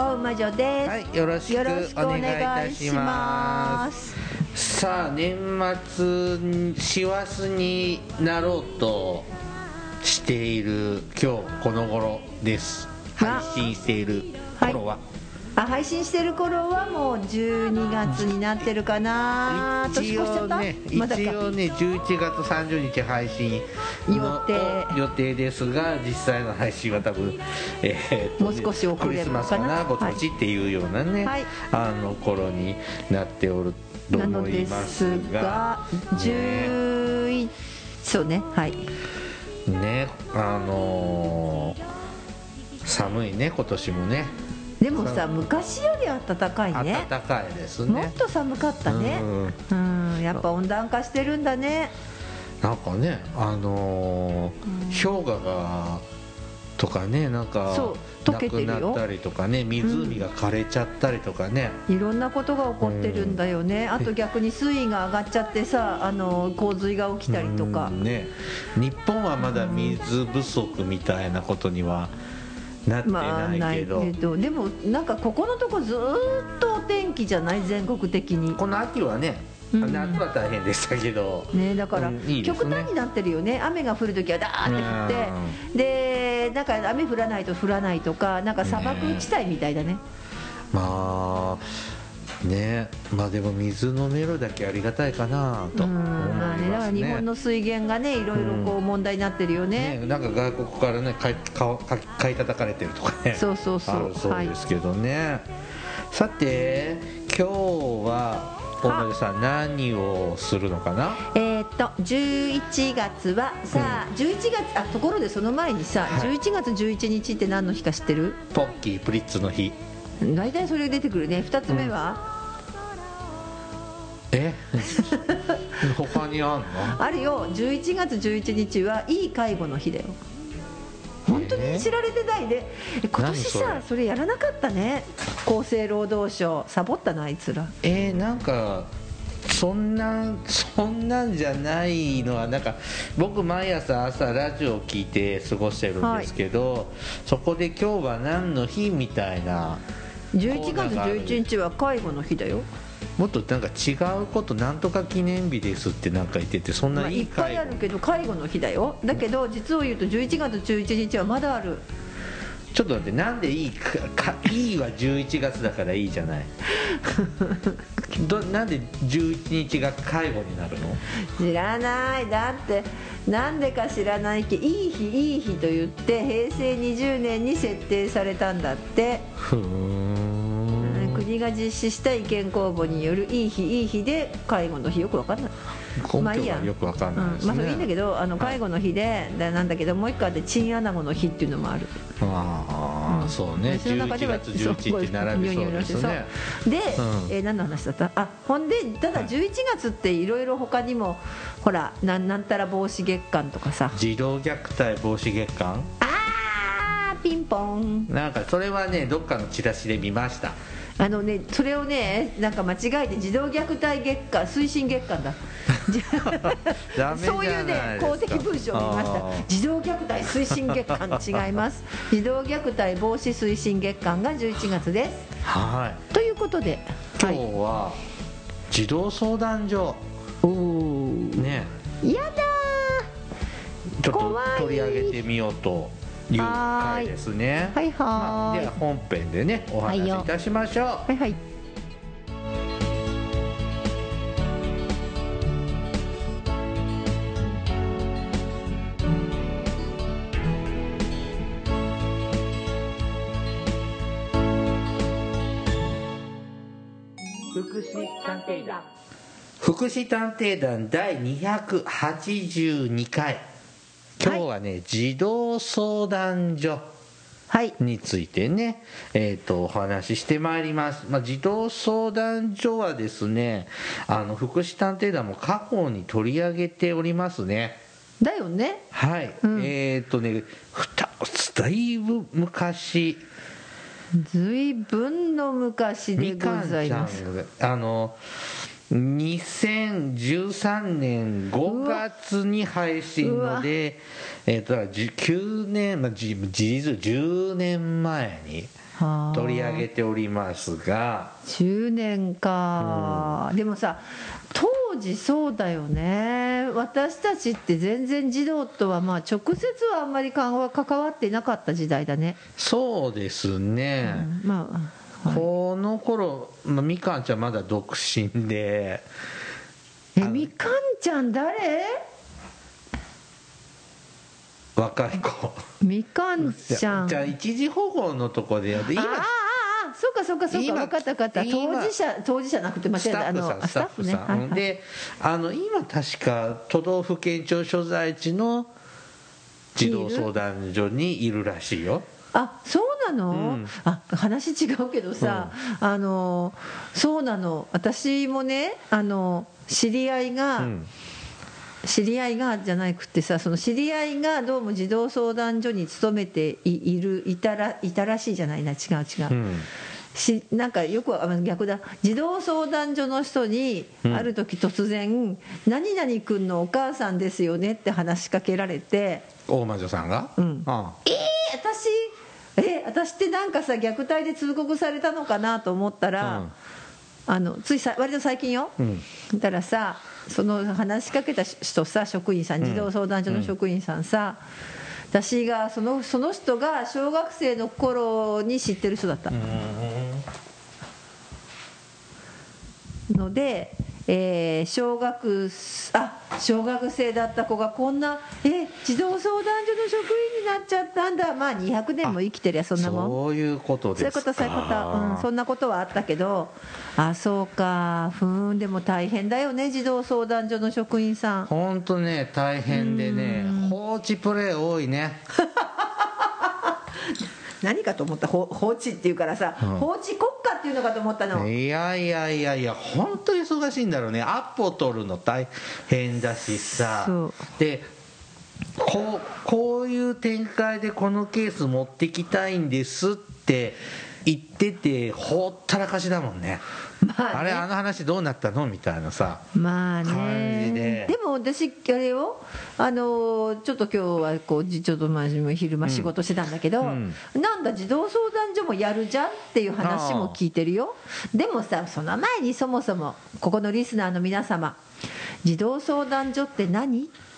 大魔女です、はいよろしくおお願いいたしまます。さあ年末師走になろうとしている今日この頃です。配信している頃は、あ配信してる頃はもう12月になってるかな。年一越しちゃった、応ね一応ね11月30日配信の予定。予定ですが実際の配信は多分、えーともう少し遅れるクリスマスかなかなぼちぼちっていうようなね、はい。あの頃になっておるとなので思いますすががね11そうねはい。ねあのー寒いね今年もねでもさ昔より暖かいね。暖かいですもねっと寒かったね。うん。うんやっぱ温暖化してるんだね。なんかねあのー氷河がとかねなんかそう溶けてるよ。なくなったりとかね湖が枯れちゃったりとかね、いろんなことが起こってるんだよね、あと逆に水位が上がっちゃってさあの洪水が起きたりとか。うん。ね。日本はまだ水不足みたいなことにはなってまあないけど、けどでもなんかここのとこずーっとお天気じゃない全国的に。この秋はね、うん。夏は大変でしたけど、ねだから極端になってるよね。雨が降るときはダーって降ってでなんか雨降らないと降らないとかなんか砂漠地帯みたいだね。まあねまあでも水飲めるだけありがたいかなとうん思いまあねだから日本の水源がねいろいろこう問題になってるよね。ねなんか外国からね買い買買い買い叩かれてるとかね。そうそうそうそうですけどね、さて今日は大野さん何をするのかな？えーっと11月はさあ11月あところでその前にさはい。11月11日って何の日か知ってる？ポッキープリッツの日大体それ出てくるね。2つ目は？え？他にあんの？あるよ。11月11日はいい介護の日だよ。本当に知られてないでえ今年さそれ？やらなかったね。厚生労働省サボったなあいつら。えー、なんかそんなんそんなんじゃないのはなんか僕毎朝朝ラジオを聞いて過ごしてるんですけど、そこで今日は何の日みたいな11月11日は介護の日だよ。もっとなんか違うことなんとか記念日ですってなんか言っててそんまあ、ないいいっぱいあるけど介護の日だよ。だけど実を言うと11月11日はまだある。ちょっと待ってなんでいいかかいいは11月だからいいじゃない。どなんで11日が介護になるの？知らない。だってなんでか知らないけどいい日いい日と言って平成20年に設定されたんだって、ふーん国が実施した意見公募によるいい日いい日で介護の日よくわかんない。根まあいいや。よくわかんないね、うん。まあそれいいんだけどあのはい介護の日で、だなんだけどもう一個あってチンアナゴの日っていうのもある。ああ、そうね。その中で11は月11って並びそうですね。で、うん。えー何の話だった？あほんでただ11月っていろいろ他にもほらなんなんたら防止月間とかさ。児童虐待防止月間？あーピンポン。なんかそれはねどっかのチラシで見ましたあのねそれをねなんか間違えて児童虐待月間推進月間だ。そういうね公的文書を見ました。児童虐待推進月間違います。児童虐待防止推進月間が11月です。はい。ということで今日は児童相談所。おおね。やだちょっと取り上げてみようという回ですね。はいはーいまあでは本編でねお話しいたしましょう、はいはい。福祉探偵団。福祉探偵団第282回今日はね、児童相談所はい。についてね、えー、とお話ししてまいります、まあ、児童相談所はですねあの福祉探偵団も過去に取り上げておりますね。だよね。はい、うん。えっ、とねふただいぶ昔。ずいぶんの昔でみございます。があの2013年5月に配信ので、えっ、とだから9年、まあ、じ事実10年前にはあ取り上げておりますが。10年か、でもさ当時そうだよね。私たちって全然児童とはまあ直接はあんまり関わ関わっていなかった時代だね、そうですね、うんまあはいこの頃、まあ、みかんちゃんまだ独身で。えみかんちゃん誰？若い子。みかんちゃん。じゃあ一時保護のとこでやって今ああああそうかそうかそうか。今分かった分かった。今当事者当事者なくて間違えスタたあッフさんスタのあスタッフねはいはい。であの今確か都道府県庁所在地の児童相談所にいるらしいよあそうなの、うん。あ話違うけどさ、あのそうなの。私もねあの知り合いが、うん。知り合いがじゃなくてさその知り合いがどうも児童相談所に勤めていいるいたらいたらしいじゃない？な違う違う、うん。しなんかよくあ逆だ。児童相談所の人にうん。ある時突然「何々君のお母さんですよね」って話しかけられて。大魔女さんが？うん。あ「えー、私？え私ってなんかさ虐待で通告されたのかなと思ったら、あのついさ割と最近よ、うん。だからさその話しかけた人さ職員さん児童相談所の職員さんさ、私がそのその人が小学生の頃に知ってる人だった、ので、えー小学あ小学生だった子がこんなえ児童相談所の職員になっちゃったんだ。まあ200年も生きてりゃそんなもん。そういうことそういうですかことそういうこと、うん、そんなことはあったけど。あそうか。ふーんでも大変だよね児童相談所の職員さん。本当ね大変でね放置プレイ多いね。何かと思った。ほ放置っていうからさ、うん。放置国家っていうのかと思ったの、いやいやいやいや本当に忙しいんだろうね。アポ取るの大変だしさ。でこうこういう展開でこのケース持ってきたいんですって言っててほったらかしだもんね。まあね。あれあの話どうなったのみたいなさまあね。で。も私あれよ。あのちょっと今日はこうじちょっとまあ昼間仕事してたんだけど、うんなんだ児童相談所もやるじゃんっていう話も聞いてるよ。でもさその前にそもそもここのリスナーの皆様児童相談所って何？って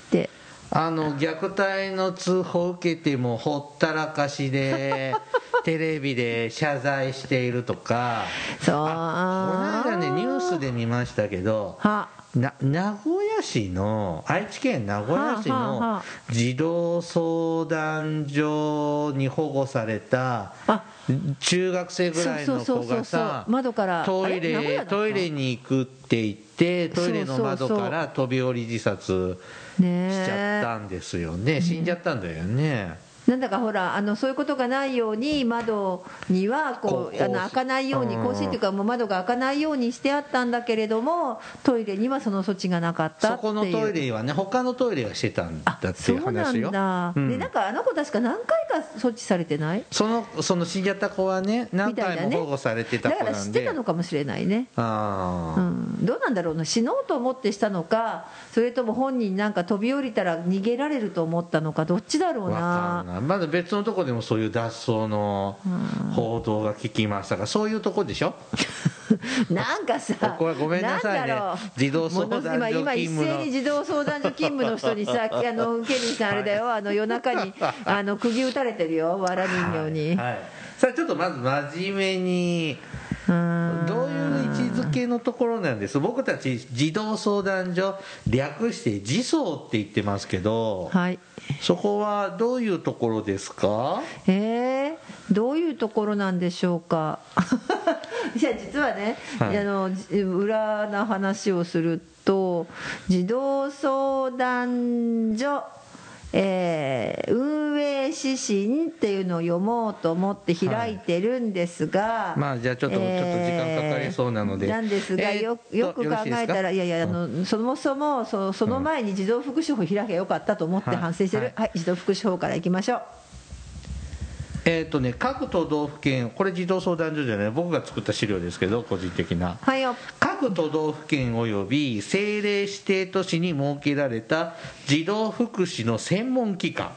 あの虐待の通報を受けてもほったらかしで テレビで謝罪しているとか。そう。この間ねニュースで見ましたけどは。な名古屋市の愛知県名古屋市のあ児童相談所に保護されたあ中学生ぐらいの子がさ窓から。トイレトイレに行くって言ってトイレの窓から飛び降り自殺。ねしちゃっえたんですよね。死んじゃったんだよねなんだかほらあのそういうことがないように窓にはこうあの開かないようにうん。更新っていうかもう窓が開かないようにしてあったんだけれどもトイレにはその措置がなかったそこのトイレはね他のトイレはしてたんだあっていうそうな話よんだ、うん。でなんかあの子確か何回か措置されてない？そのその死んじゃった子はね何回も保護されてただから知って子なんでたのかもしれないね。ああ、うん、どうなんだろうな死のうと思ってしたのかそれとも本人なんか飛び降りたら逃げられると思ったのかどっちだろうなな。いまだ別のとこでもそういう脱走の報道が聞きましたがそういうとこでしょ？なんかさこれごめんなさいね。んだろう。児童相談所今今一斉に児童相談所勤務の人にさ あのケリーさんあれだよ。あの夜中に あの釘打たれてるよ。わら人形に、はい、さあちょっとまず真面目にうん。どういう位置づけのところなんです？僕たち児童相談所略して児相って言ってますけど、はいそこはどういうところですか？えー、どういうところなんでしょうか？いや実はね、はい。あのじ裏な話をすると児童相談所、えー運営指針っていうのを読もうと思って開いてるんですが、まあじゃあちょっと、ちょっと時間かかりそうなので。なんですが、えーっよとよく考えたらいやいやあのそもそもそその前に児童福祉法開けばよかったと思ってはい。反省してる、はい。はい、児童福祉法からいきましょうえーっとね各都道府県これ児童相談所じゃない僕が作った資料ですけど個人的な。はいよ。各都道府県および政令指定都市に設けられた児童福祉の専門機関。は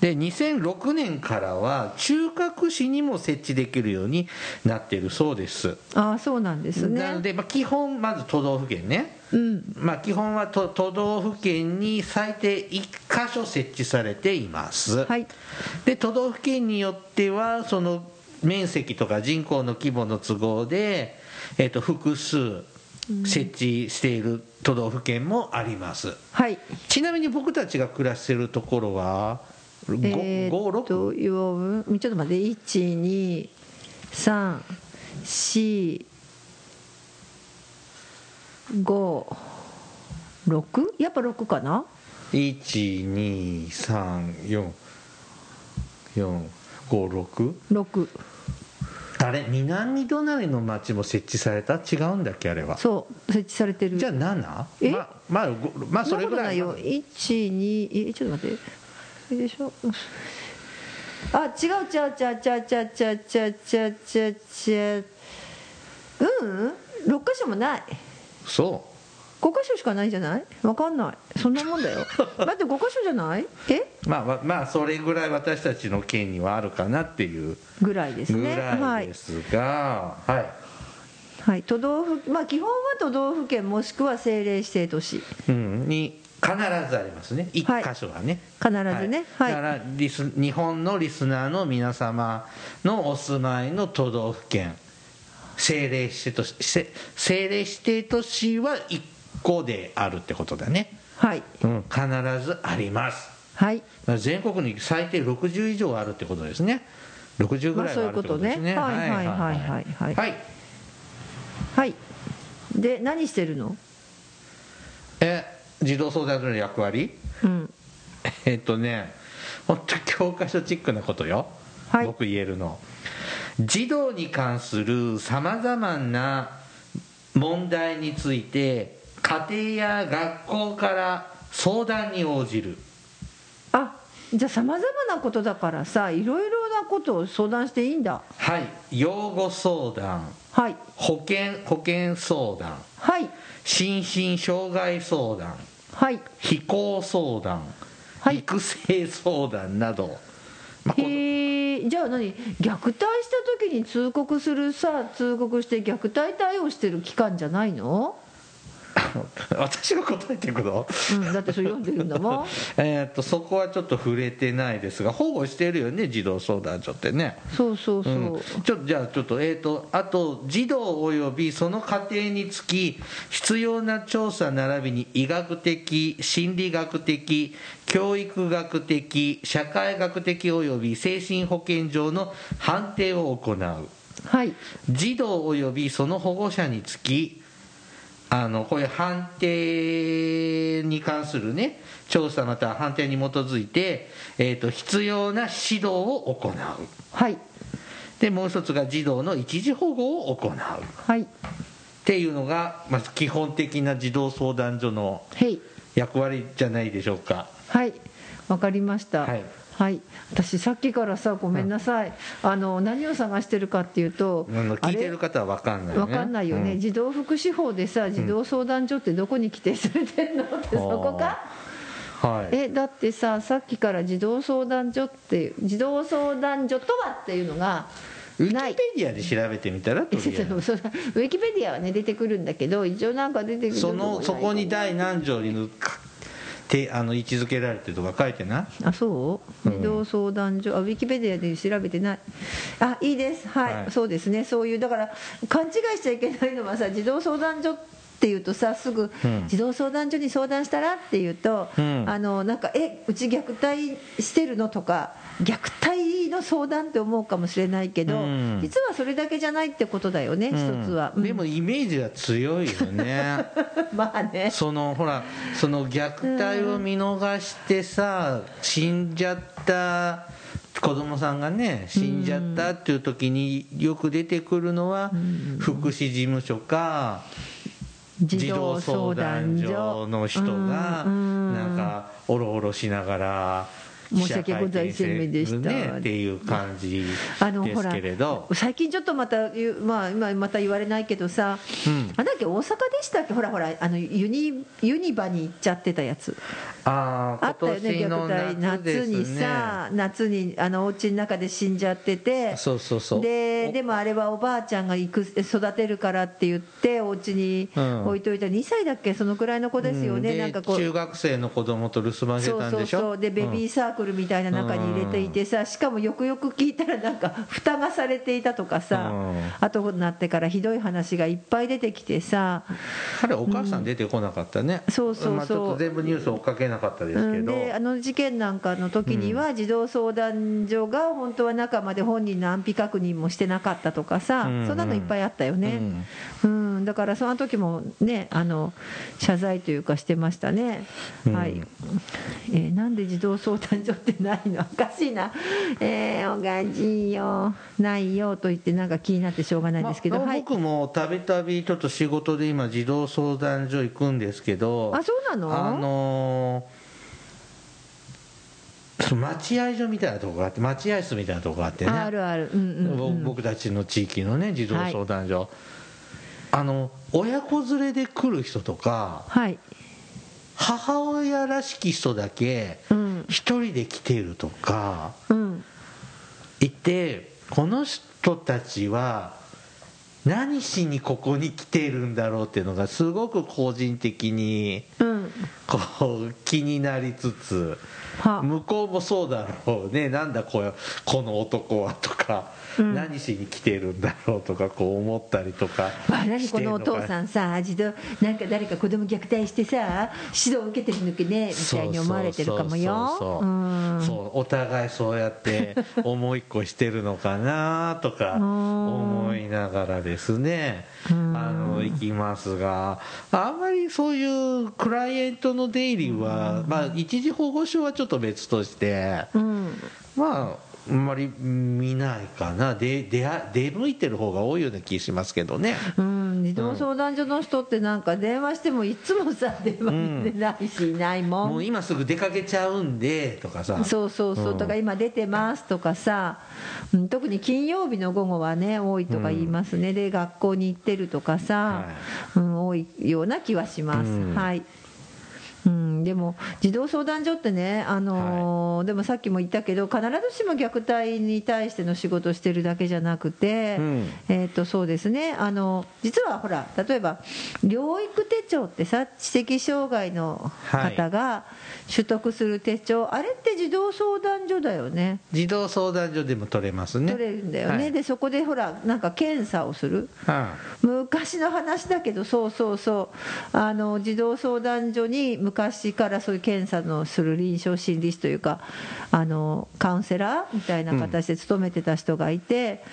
で2006年からは中核市にも設置できるようになっているそうです。ああそうなんですね。なので、まあ、基本まず都道府県ね、うん。まあ、基本は都都道府県に最低1箇所設置されています、はい。で都道府県によってはその面積とか人口の規模の都合で、えっと複数設置している都道府県もあります、はい。ちなみに僕たちが暮らしているところはえーっ56と要分ちょっと待って12345やっぱ6かな？1234456 6あれ南隣の町も設置された？違うんだっけあれは。そう設置されてる。じゃあ 7? え？ままあごまあそれぐらいよ。12えちょっと待って。えでしょあ違う違う違う違う違う違う違う違う違う違う。うん6箇所もない。そ5箇所しかないじゃない？わかんない。そんなもんだよ。だって5箇所じゃない？え？うまあまあまあそれぐらい私たちの県にはあるかなっていうぐらいですぐね。はいらいで、すがはい、はい、都道府まあ基本は都道府県もしくは政令指定都市。うん、に必ずありますね。一はい。箇所がね、必ずね。はい。だからリス日本のリスナーの皆様のお住まいの都道府県。政令指定都市せ政令指定都市は1個であるってことだね、はい。うん、必ずあります。はい。全国に最低60以上あるってことですね。60ぐらいはあるってことですね,、まあそういうことね。はいはいはいはいはい。はい。はい。で何してるの？え児童相談所の役割？うん。えっとね本当教科書チックなことよ、はい。僕言えるの。児童に関するさまざまな問題について家庭や学校から相談に応じる。あじゃあさまざまなことだからさいろいろなことを相談していいんだ。はい養護相談。はい。保険保険相談。はい。心身障害相談。はい。非行相談、はい。育成相談など、まあこへえじゃあ何？虐待した時に通告するさ通告して虐待対応してる機関じゃないの？私が答えていくの？うんだってそれ読んでるんだもん。えーっとそこはちょっと触れてないですが保護してるよね？児童相談所ってね。そうそうそう、うん、ちょじゃあちょっとえー、とあと児童およびその家庭につき必要な調査並びに医学的心理学的教育学的社会学的および精神保健上の判定を行う。はい。児童およびその保護者につきあのこういう判定に関するね調査または判定に基づいて、えー、と必要な指導を行う。はい。でもう一つが児童の一時保護を行う。っはい。ていうのが、まあ、基本的な児童相談所の役割じゃないでしょうか。はい。わかりました。はいはい、私さっきからさごめんなさい、あの何を探してるかっていうと、聞いてる方は分かんないよね。わかんないよね、うん。児童福祉法でさ児童相談所ってどこに規定されてんのってそこか？はい。えだってささっきから児童相談所って児童相談所とはっていうのがウィキペディアで調べてみたら？とりあえずウィキペディアはね出てくるんだけど一応なんか出てくるそのそこに第何条にぬかてあの位置づけられてるとか書いてない？あそう？児童相談所、あウィキペディアで調べてない。あいいです。はい、はい。そうですね。そういうだから勘違いしちゃいけないのはさ児童相談所ってって言うとさすぐうん児童相談所に相談したら？って言うと、うん。あのなんか「えうち虐待してるの?」とか虐待の相談って思うかもしれないけど、うん。実はそれだけじゃないってことだよね、うん。一つは、うん。でもイメージは強いよね。まあね。そのほらその虐待を見逃してさ死んじゃった子供さんがね死んじゃったっていう時によく出てくるのは福祉事務所か児童相談所の人がうんなんかおろおろしながら申し訳ございませんでした。ねっていう感じあのほらですけれど最近ちょっとまたまあ、今また言われないけどさ、うん。あなんだっけ大阪でしたっけ？ほらほらあのユニユニバに行っちゃってたやつあああったよね虐待夏にさ夏にあのお家の中で死んじゃってて。そうそうそう。ででもあれはおばあちゃんが行く育てるからって言ってお家にうん。置いといた。2歳だっけ？そのくらいの子ですよね、うん。でなんかこう。中学生の子供と留守番してたんでしょ？そうそうでベビーサークルみたいな中に入れていてさしかもよくよく聞いたらなんか蓋がされていたとかさうん。後になってからひどい話がいっぱい出てきてさ。あれお母さん出てこなかったね、そうそうそう。まあ、ちょっと全部ニュース追っかけなかったですけど、うんであの事件なんかの時には児童相談所が本当は中まで本人の安否確認もしてなかったとかさ、うんそんなのいっぱいあったよね、うん。だからその時もねあの謝罪というかしてましたね、うん。はい、えーなんで児童相談所ってないの？おかしいな、えー、おかしいよ。ないよと言ってなんか気になってしょうがないですけど、まあはい。僕もたびたびちょっと仕事で今児童相談所行くんですけど。あそうなの？あのーその待合所みたいなとこがあって待合室みたいなとこがあってね。あるある。うんうん、ぼうん、僕たちの地域のね児童相談所、あの親子連れで来る人とかはい。母親らしき人だけうん。一人で来てるとかうん。いてこの人たちは何しにここに来てるんだろうっていうのがすごく個人的にうん。こう気になりつつは向こうもそうだろうね。なんだここの男はとか、何しに来てるんだろうとかこう思ったりとかあ何このお父さんんさ児童なんか誰か子供虐待してさ指導受けてるのけねみたいに思われてるかもよ。そうお互いそうやって 思いっこしてるのかなとか思いながらですね。うん。あの行きますが。あんまりそういうクライアントの出入りはまあ一時保護所はちょっと別として。うん。まああんまり見ないかな。で出会出向いてる方が多いような気しますけどね。うん、児童相談所の人ってなんか電話してもいつもさ電話に出ないしいないもん、もう今すぐ出かけちゃうんでとかさ。そうそうそう、うん。とか今出てますとかさ、うん、特に金曜日の午後はね多いとか言いますね、で学校に行ってるとかさ、はうん、多いような気はします、うん。はい。うん、でも児童相談所ってね、あのーでもさっきも言ったけど必ずしも虐待に対しての仕事をしてるだけじゃなくて、うん。えー、とそうですね。あの実はほら例えば療育手帳ってさ知的障害の方が取得する手帳、あれって児童相談所だよね。児童相談所でも取れますね。取れるんだよね、はい。でそこでほらなんか検査をする。は昔の話だけどそうそうそう。あの児童相談所に昔からそういう検査のする臨床心理士というかあのカウンセラーみたいな形で勤めてた人がいて、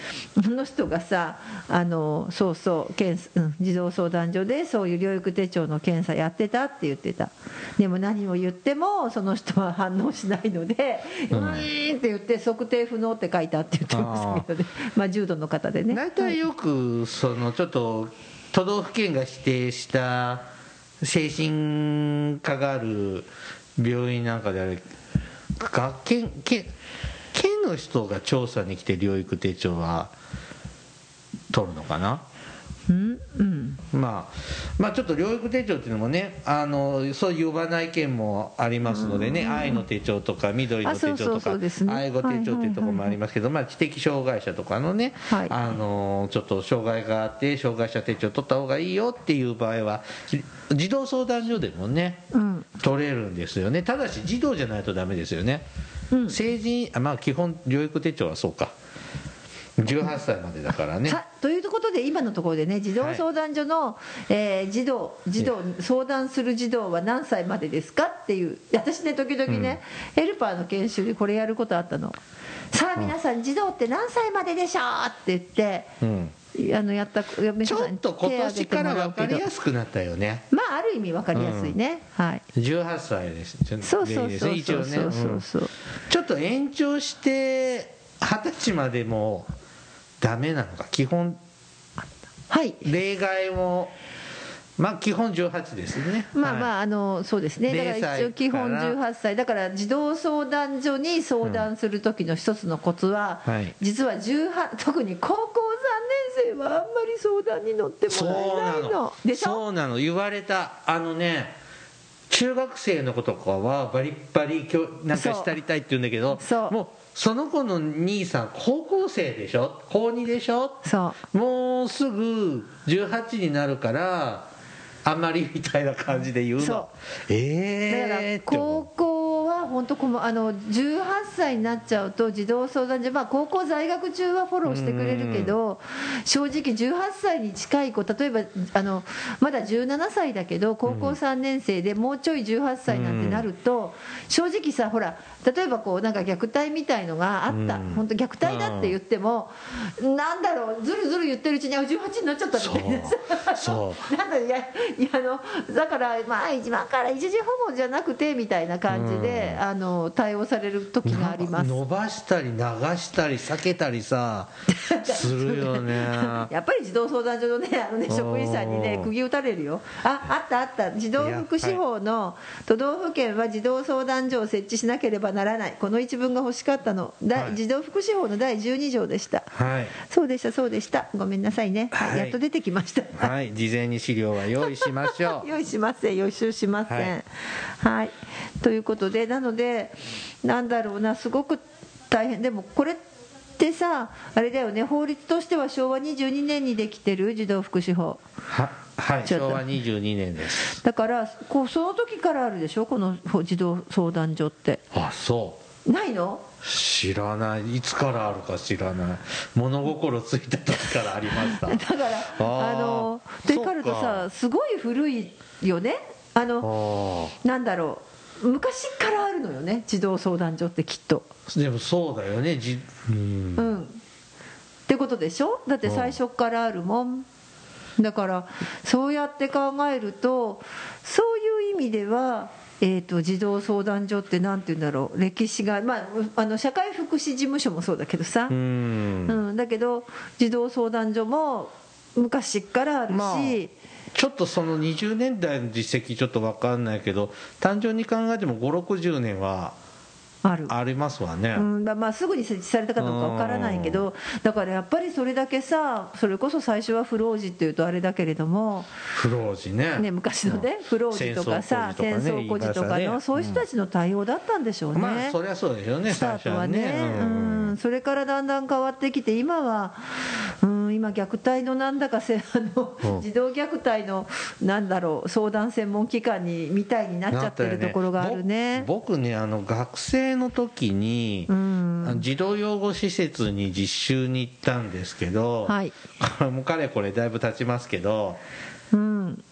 その人がさあのそうそう検査、うん、児童相談所でそういう療育手帳の検査やってたって言ってた。でも何を言ってもその人は反応しないので「ううんーん」って言って測定不能って書いたって言ってましたけどね。まあ重度の方でね。大体よくそのちょっと都道府県が指定した精神科がある病院なんかであれ学県県県の人が調査に来て療育手帳は取るのかな？うん。うん。まあ、まあちょっと療育手帳っていうのもねあのそう呼ばない県もありますのでね、愛の手帳とか緑の手帳とか愛護手帳っていうところもありますけど、まあ、知的障害者とかのね、はい。あのちょっと障害があって障害者手帳取った方がいいよっていう場合はじ児童相談所でもねうん。取れるんですよね。ただし児童じゃないとダメですよね、うん。成人あまあ基本療育手帳はそうか18歳までだからね。さということで今のところでね児童相談所の、えー児童児童相談する児童は何歳までですか？っていう。私ね時々ね、ヘルパーの研修でこれやることあったの。さあ皆さん児童って何歳まででしょう？って言って、うん。あのやった嫁ちょさんにっと今年から分かりやすくなったよね。まあある意味分かりやすいね、はい。18歳です。そうそうそうそうそう。そううんちょっと延長して二十歳までもダメなのか基本。はい。例外もまあ基本18ですね。まあまあああのそうですね。だから0歳一応基本から18歳。だから児童相談所に相談する時の一つのコツは、はい。実は18特に高校3年生はあんまり相談に乗ってもらえなないの。の。でしょ？そうなの。言われたあのね中学生の子とかはバリッバリ今日なんかしたりたいって言うんだけどもうその子の兄さん高校生でしょ？高2でしょ？そう。もうすぐ18になるからあんまりみたいな感じで言うそう。のええー、だから高校は本当このあの18歳になっちゃうと児童相談所、まあ、高校在学中はフォローしてくれるけど正直18歳に近い子例えばあのまだ17歳だけど高校3年生でもうちょい18歳なんてなると正直さほら例えばこうなんか虐待みたいのがあった。うん。本当虐待だって言ってもなんだろうずるずる言ってるうちにあ18になっちゃったみたいな。さそう。なんだいやいやあのだからまあ一番から一時保護じゃなくてみたいな感じで、あの対応される時があります。伸ばしたり流したり避けたりさ するよね。やっぱり児童相談所のねあのね職員さんにね釘打たれるよ。ああったあった。児童福祉法の都道府県は児童相談所を設置しなければならない。この一文が欲しかったの、第はい。児童福祉法の第12条でした。はい。そうでしたそうでした。ごめんなさいね、はい。はいやっと出てきました。はい。事前に資料は用意しましょう。用意しません。予習しません。ははい。い、ということでなのでなんだろうな。すごく大変。でもこれってさあれだよね。法律としては昭和22年にできてる児童福祉法。ははい。ちょっと。昭和22年です。だからこうその時からあるでしょ？この児童相談所って。あそないの？う知らない。いつからあるか知らない。物心ついた時からありました。だからー。あのでそうかかるとさすごい古いよね。あのあなんだろう。昔からあるのよね児童相談所ってきっと。あでもそうだよね。じうん。うん。ってことでしょ？だって最初からあるもんだからそうやって考えるとそういう意味では、えー、と児童相談所ってなんて言うんだろう歴史が、まあ、あの社会福祉事務所もそうだけどさ。う、うん。んだけど児童相談所も昔からあるし、まあちょっとその20年代の実績ちょっと分かんないけど単純に考えても560年はある。ありますわね、うん、だまあすぐに設置されたかどうかわからないけどだからやっぱりそれだけさそれこそ最初は不老児っていうとあれだけれども、不老児ね。ね、昔のね不老児とかさ戦戦争争孤児とか言い方ね。のそういう人たちの対応だったんでしょうね。まあそりゃそうでしょうねスタートはね。最初うん、それからだんだん変わってきて今は、うん、今虐待のなんだかせ あの、うん。児童虐待のなんだろう相談専門機関にみたいになっちゃってるところがあるね。ぼ僕ねあの学生の時に、うん。児童養護施設に実習に行ったんですけど、はい。こ れもかれこれだいぶ経ちますけどうん。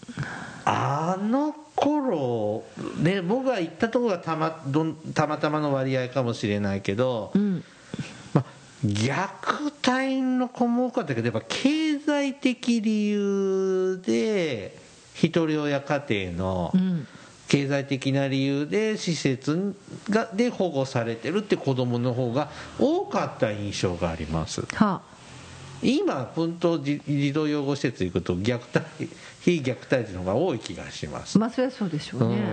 あの頃ね僕が行ったところがたまどんたまたまの割合かもしれないけど、うん。まあ、虐待の子も多かったけどやっぱ経済的理由で一人親家庭のうん。経済的な理由で施設がで保護されてるって子供の方が多かった印象があります。は今本当児児童養護施設行くと虐待非虐待児の方が多い気がします。まあそりゃそうでしょうね。うん。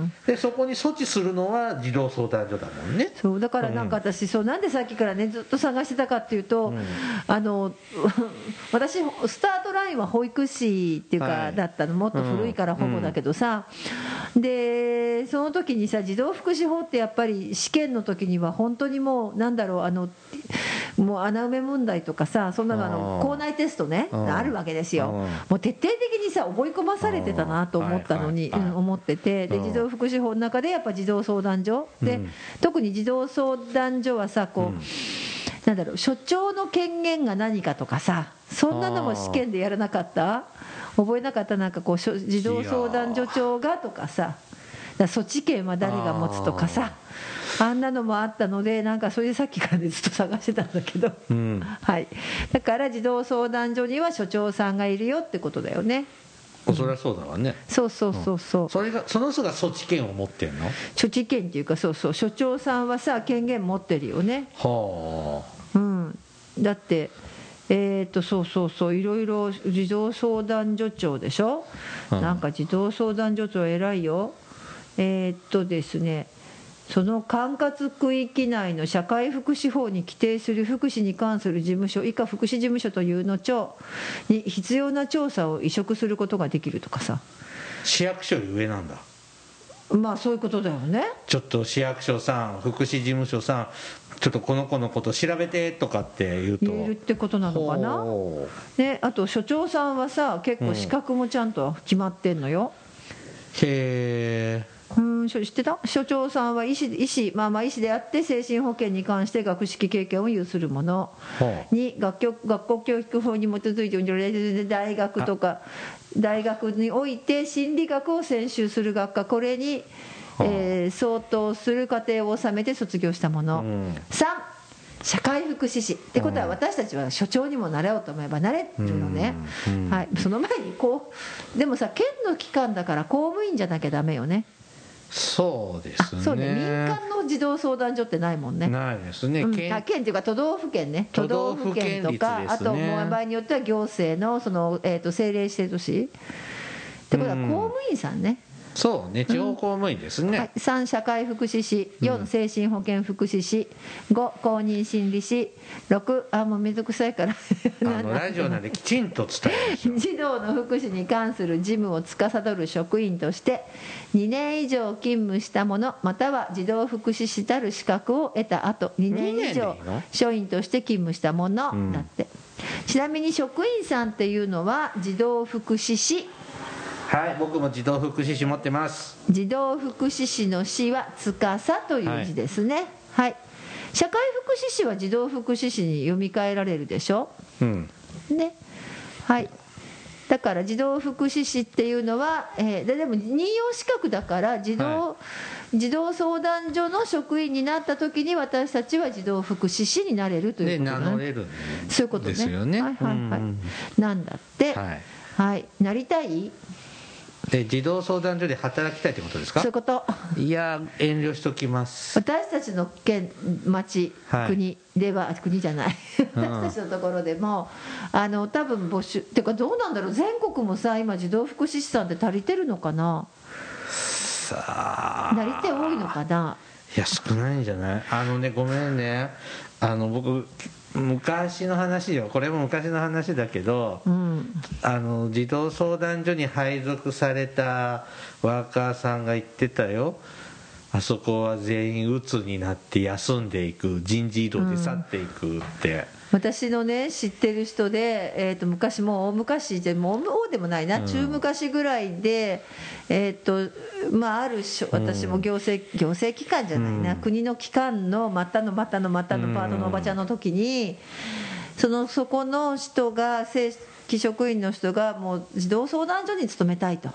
うん。でそこに措置するのは児童相談所だもんね。そうだからなんか私、そうなんでさっきからねずっと探してたかっていうと、うん。あの 私スタートラインは保育士っていうか、はい。だったの。もっと古いから保護だけどさ、でその時にさ児童福祉法ってやっぱり試験の時には本当にもうなんだろうあのもう穴埋め問題とかさそんなのあのうん。校内テストねうん。あるわけですよ。うん。もう徹底的にさ覚え込まされてたなと思ったのに、うんはいはいはい。うん思っててでうん。児童福祉法の中でやっぱ児童相談所で、うん。特に児童相談所はさこう、うん。なんだろう所長の権限が何かとかさそんなのも試験でやらなかった？覚えなかった？なんかこう児童相談所長がとかさだ措置権は誰が持つとかさあんなのもあったのでなんかそれでさっきからねずっと探してたんだけど、うん。はい、だから児童相談所には所長さんがいるよってことだよね。そりゃそうだわね。そうそうそうそう。それがその人が措置権を持ってんの？処置権っていうかそうそう。所長さんはさ権限持ってるよね。はうん。だってえー、とそうそうそう。いろいろ児童相談所長でしょ、うん。なんか児童相談所長偉いよえー、っとですねその管轄区域内の社会福祉法に規定する福祉に関する事務所以下福祉事務所というの庁に必要な調査を移植することができるとかさ。あ市役所より上なんだ。まあそういうことだよね。ちょっと市役所さん福祉事務所さんちょっとこの子のこと調べてとかって言うと。言えるってことなのかな？ほね、あと所長さんはさ結構資格もちゃんと決まってんのよ、うへえうんしょ知ってた？所長さんは医師医師、まあ、まあ医師であって精神保健に関して学識経験を有するもの。はに学教学校教育法に基づいて大学とか大学において心理学を専修する学科。これに、えー相当する過程を収めて卒業したもの、うん。3社会福祉士。ってことは私たちは所長にもなれようと思えばなれるのね、うん。はい、その前にこうでもさ県の機関だから公務員じゃなきゃダメよねそうですね。そうね。民間の児童相談所ってないもんね。ないですね、うん、県っていうか都道府県ね。都道府県とか、ね。あともう場合によっては行政のその、えー、と政令指定都市。ってことはうん。公務員さんね、そうね地方公務員ですね、はい、3社会福祉士。4精神保健福祉士。5公認心理士6あもう水臭いから。あのラジオなんできちんと伝えましょ。う児童の福祉に関する事務を司る職員として2年以上勤務した者または児童福祉士たる資格を得た後2年以上署員として勤務した者うん。だって、ちなみに職員さんっていうのは児童福祉士はい僕も児童福祉士持ってます。児童福祉士の士は司という字ですね。はい、社会福祉士は児童福祉士に読み替えられるでしょ？うん。ね。はい。だから児童福祉士っていうのは、えーででも任用資格だから児童、は児童相談所の職員になった時に私たちは児童福祉士になれるといでうことだね名乗れるんそういうことね。ですよね。はいはいはい、うん。なんだって。はい。はい、なりたい？で児童相談所で働きたいってことですか？そういうこと。いや遠慮しときます。私たちの県町、はい。国では国じゃない。うん。私たちのところでもあの多分募集っていうかどうなんだろう？全国もさ今児童福祉士さんって足りてるのかな？さあ。なり手多いのかな？いや少ないんじゃない？あのねごめんね。あの僕昔の話よ。これも昔の話だけどうん。あの児童相談所に配属されたワーカーさんが言ってたよ。あそこは全員鬱になって休んでいく。人事異動で去っていくって、私のね知ってる人で、えー、と昔もう大昔でもう大でもないな、うん。中昔ぐらいで、えーとまあ、ある私も行政,、行政機関じゃないな、うん。国の機関のまたのまたのまたのパートのおばちゃんの時に、そのそこの人が正規職員の人がもう児童相談所に勤めたいと。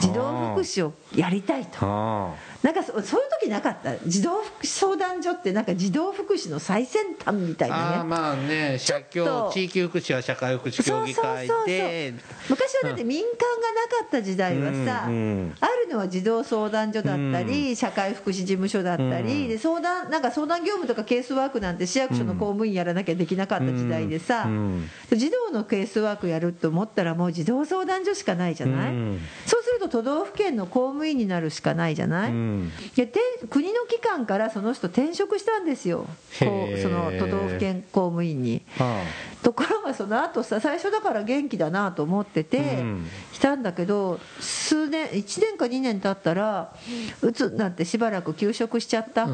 児童福祉をやりたいと。はなんかそそういう時なかった？児童福祉相談所ってなんか児童福祉の最先端みたいああなね。ーまあね社協地域福祉は社会福祉協議会で。昔はだって民間がなかった時代はさ、うんうんあるのは児童相談所だったり、社会福祉事務所だったり、うん。で相談なんか相談業務とかケースワークなんて市役所の公務員やらなきゃできなかった時代でさ、うん。児童のケースワークやると思ったらもう児童相談所しかないじゃない、うん。そうすると都道府県の公務員になるしかないじゃない、うんでて国の機関からその人転職したんですよ。その都道府県公務員に。はところがその後さ最初だから元気だなと思っててうん。したんだけど数年1年か2年経ったらうつになってしばらく休職しちゃった、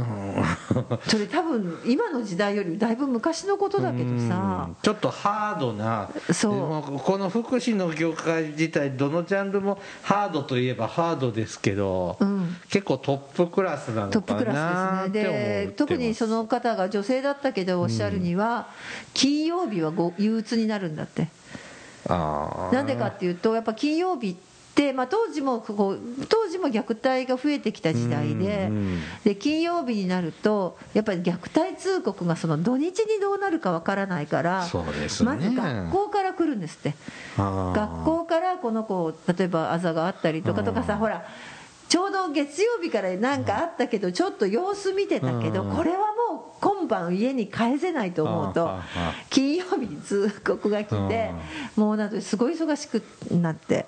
それ多分今の時代よりだいぶ昔のことだけどさ。うん。ちょっとハードなそう。この福祉の業界自体どのジャンルもハードといえばハードですけど、うん。結構トップクラスなのトップクかなラスですね。で特にその方が女性だったけどおっしゃるには、金曜日はご憂鬱になるんだって。なんでかっていうとやっぱ金曜日って、まあ、当時もこう当時も虐待が増えてきた時代で,、うんうんで金曜日になるとやっぱり虐待通告がその土日にどうなるかわからないからそうですね。まず学校から来るんですって。学校からこの子例えばあざがあったりとかとかさほらちょうど月曜日からなんかあったけどちょっと様子見てたけどうん。これはもう今晩家に帰せないと思うと金曜日に通告が来てもうなんかすごい忙しくなって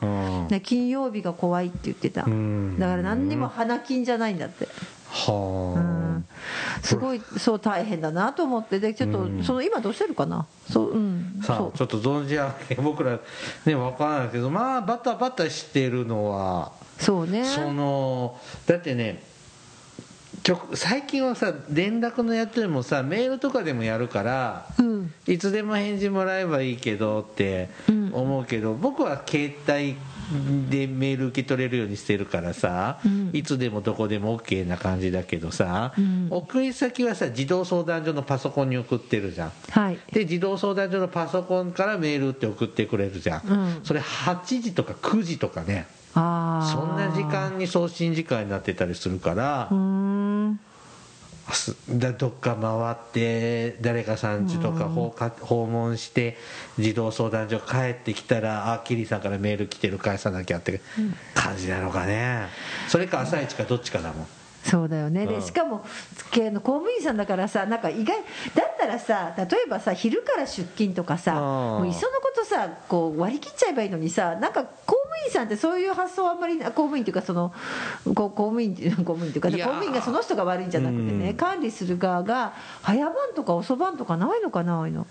金曜日が怖いって言ってた。だかんら何にも花金じゃないんだって。はあ、うん。すごいそう大変だなと思ってでちょっとうん。その今どうしてるかな？そううん。そう。さあちょっと存じ上げ僕らね分からないけどまあバタバタしてるのはそうね。そのだってねちょ最近はさ連絡のやつでもさメールとかでもやるからうん。いつでも返事もらえばいいけどってうん思うけど、僕は携帯でメール受け取れるようにしてるからさ、うん。いつでもどこでも OK な感じだけどさ、うん。送り先はさ児童相談所のパソコンに送ってるじゃん。はい。で児童相談所のパソコンからメールって送ってくれるじゃん、うん。それ8時とか9時とかねそんな時間に送信時間になってたりするからどっか回って誰かさん家とか訪か訪問して児童相談所帰ってきたらあキリさんからメール来てる返さなきゃって感じなのかね。それか朝一かどっちかだもんそうだよね、うん。でしかもけ公務員さんだからさなんか意外だったらさ例えばさ昼から出勤とかさうん。もういっそのことさこう割り切っちゃえばいいのにさなんか公務員さんってそういう発想はあんまりな公務員っていうかその公務員 公務員っていうか公務員がその人が悪いんじゃなくてね、うん。管理する側が早番とか遅番とかないのかなああいうの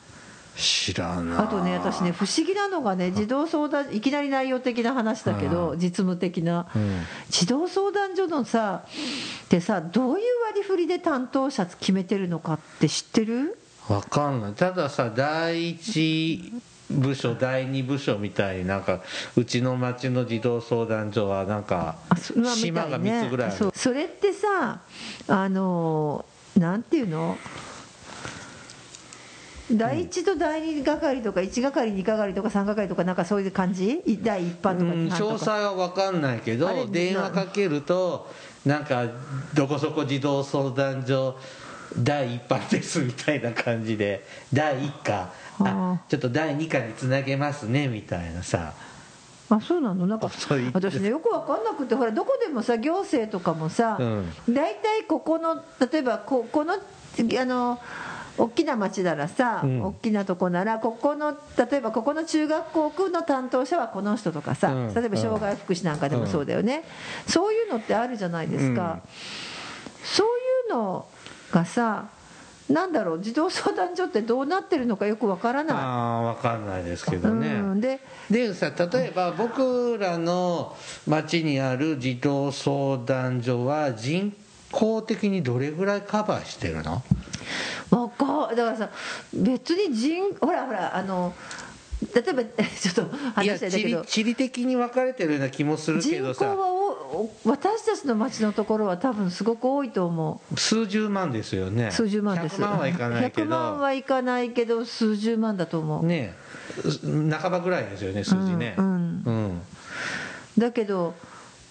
知らない。あとね私ね不思議なのがね児童相談いきなり内容的な話だけど、うん。実務的な、うん。児童相談所のさってさどういう割り振りで担当者決めてるのかって知ってる？わかんない。たださ第一部署第二部署みたいになんかうちの町の児童相談所はなんか島が3つぐらいある。そう。それってさあのなんていうの？第一と第二係とか1係2係とか3係とかなんかそういう感じ？い第一班とか詳細は分かんないけど電話かけるとなんかどこそこ児童相談所第一班ですみたいな感じで第一課。ああちょっと第二課につなげますねみたいなさ。あそうなの？なんか私ねよく分かんなくてほらどこでもさ行政とかもさうん。大体ここの例えばここのあの大きな町ならさ、うん。大きなとこならここの例えばここの中学校区の担当者はこの人とかさ、うん。例えば障害福祉なんかでもそうだよね、そういうのってあるじゃないですか、そういうのがさなんだろう児童相談所ってどうなってるのかよくわからない。ああ分かんないですけどね、うん、ででさ例えば僕らの町にある児童相談所は人口的にどれぐらいカバーしてるの？わかだからさ別に人ほらほらあの例えば ちょっと話してたけど地理地理的に分かれてるような気もするけ人口どさはおお私たちの町のところは多分すごく多いと思数十万ですよね。う数十万です。100万はいかないけ100万どはいかないけど数十万だと思う、ね半ばぐらいですよね数字ね。うんうん。うん。だけど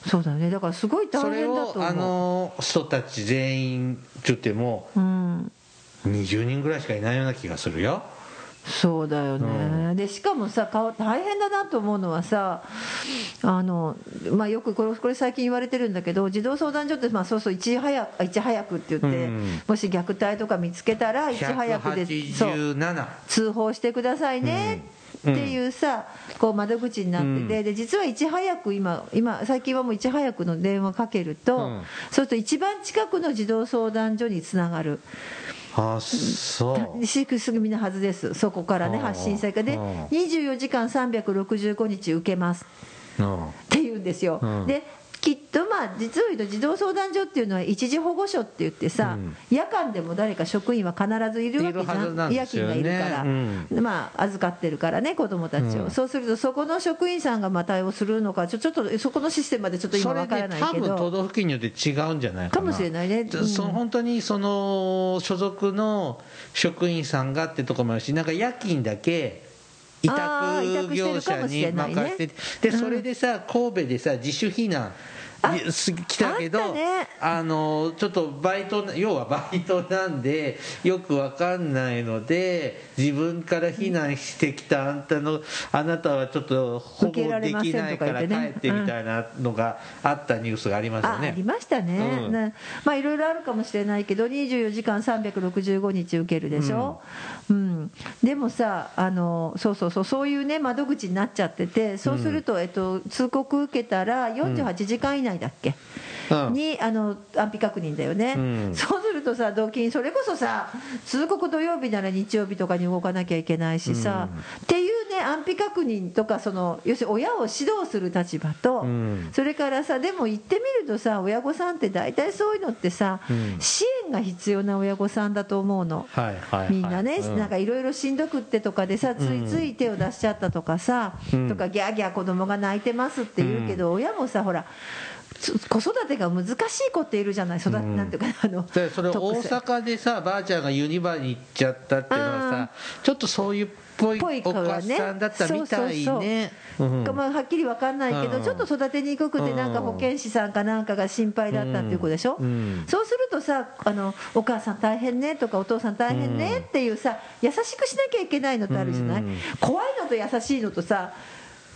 そうだよね。だからすごい大それ変だと思う。をあの人たち全員って言ってもうん。20人ぐらいしかいないような気がするよ。そうだよね、でしかもさ顔大変だなと思うのはさあの、まあ、よくこれこれ最近言われてるんだけど児童相談所って、まあ、そうそういち早くいち早くって言って、うん。もし虐待とか見つけたらいち早くでそう。187通報してくださいね。うんっていうさこう窓口になってて、で実はいち早く今今最近はもういち早くの電話かけると、うん。そうすると一番近くの児童相談所につながる。あそう。飼育組のはずです。そこからねはあ発信されてではあ24時間365日受けます。うん。っていうんですよ、うん。できっとまあ実を言うと児童相談所っていうのは一時保護所って言ってさ、うん。夜間でも誰か職員は必ずいるわけじゃなん夜勤がいるから、うまあ預かってるからね子どもたちを、うん。そうするとそこの職員さんがまあ対応するのかちょちょっとそこのシステムまでちょっと今それわからないけど。分都道府県によって違うんじゃないかな。かもしれないね。うんその本当にその所属の職員さんがってとこもあるしなんか夜勤だけ委託業者に任せてでそれでさ神戸でさ自主避難来たけどあね。あのちょっとバイト要はバイトなんでよくわかんないので自分から避難してきたあんたのあなたはちょっと保護できないから帰言ってみたいなのがあったニュースがありますよね。ああり。ましたね、うん。ね。まあいろいろあるかもしれないけど24時間365日受けるでしょ、うんでもさあのそうそうそうそういうね窓口になっちゃっててそうすると、えっと、通告受けたら48時間以内だっけ、うん。にあの安否確認だよね、うん。そうするとさ同金それこそさ通告土曜日なら日曜日とかに動かなきゃいけないしさ、っていうね安否確認とかその要するに親を指導する立場と、うん。それからさでも言ってみるとさ親御さんって大体そういうのってさ、うん。支援が必要な親御さんだと思うの。はいはいはい。みんなね、うんなんかいろいろしんどくってとかでさついつい手を出しちゃったとかさ、うん。とかギャーギャー子供が泣いてますって言うけど、親もさほらつ子育てが難しい子っているじゃない育て、うん。なんていうかなあの でそれ大阪でさばあちゃんがユニバに行っちゃったっていうのはさちょっとそういうっぽいぽい子お母がねさんだったみたいそうそうねそう。うん。まあ、はっきり分かんないけど、うん。ちょっと育てにくくて、なんか保健師さんかなんかが心配だったっていう子でしょ、うん。そうするとさあの、お母さん大変ねとか、お父さん大変ねっていうさ、優しくしなきゃいけないのってあるじゃない、うん。怖いのと優しいのとさ、